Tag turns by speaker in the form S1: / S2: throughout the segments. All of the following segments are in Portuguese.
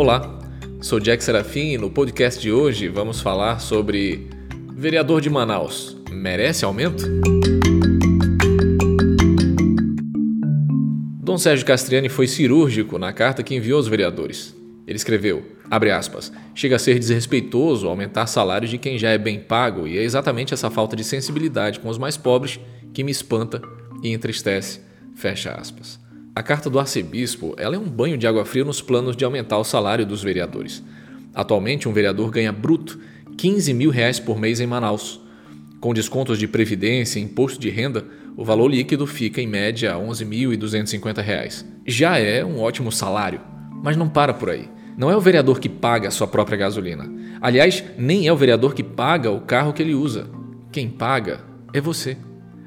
S1: Olá, sou Jack Serafim e no podcast de hoje vamos falar sobre vereador de Manaus merece aumento? Dom Sérgio Castriani foi cirúrgico na carta que enviou aos vereadores. Ele escreveu, aspas, chega a ser desrespeitoso aumentar salários de quem já é bem pago e é exatamente essa falta de sensibilidade com os mais pobres que me espanta e entristece, fecha aspas. A carta do arcebispo ela é um banho de água fria nos planos de aumentar o salário dos vereadores. Atualmente, um vereador ganha bruto 15 mil reais por mês em Manaus. Com descontos de previdência e imposto de renda, o valor líquido fica em média R$ 11.250. Já é um ótimo salário, mas não para por aí. Não é o vereador que paga a sua própria gasolina. Aliás, nem é o vereador que paga o carro que ele usa. Quem paga é você.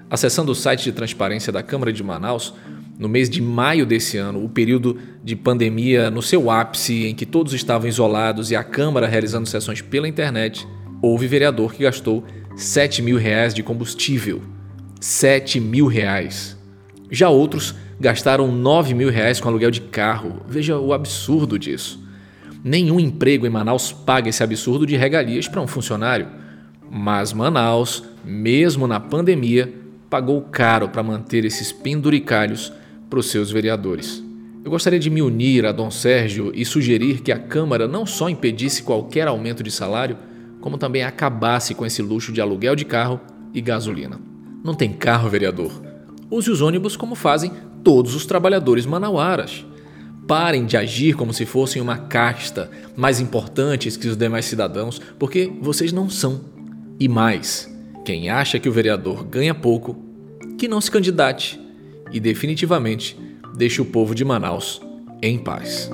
S1: Acessando o site de transparência da Câmara de Manaus, no mês de maio desse ano, o período de pandemia no seu ápice, em que todos estavam isolados e a Câmara realizando sessões pela internet, houve vereador que gastou 7 mil reais de combustível. 7 mil reais. Já outros gastaram 9 mil reais com aluguel de carro. Veja o absurdo disso. Nenhum emprego em Manaus paga esse absurdo de regalias para um funcionário. Mas Manaus, mesmo na pandemia, pagou caro para manter esses penduricalhos para os seus vereadores. Eu gostaria de me unir a Dom Sérgio e sugerir que a Câmara não só impedisse qualquer aumento de salário, como também acabasse com esse luxo de aluguel de carro e gasolina. Não tem carro, vereador? Use os ônibus como fazem todos os trabalhadores manauaras. Parem de agir como se fossem uma casta mais importantes que os demais cidadãos, porque vocês não são. E mais, quem acha que o vereador ganha pouco, que não se candidate e definitivamente deixe o povo de Manaus em paz.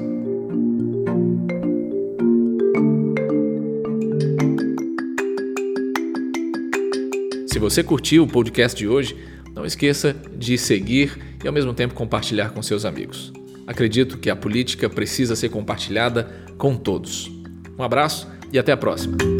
S1: Se você curtiu o podcast de hoje, não esqueça de seguir e ao mesmo tempo compartilhar com seus amigos. Acredito que a política precisa ser compartilhada com todos. Um abraço e até a próxima.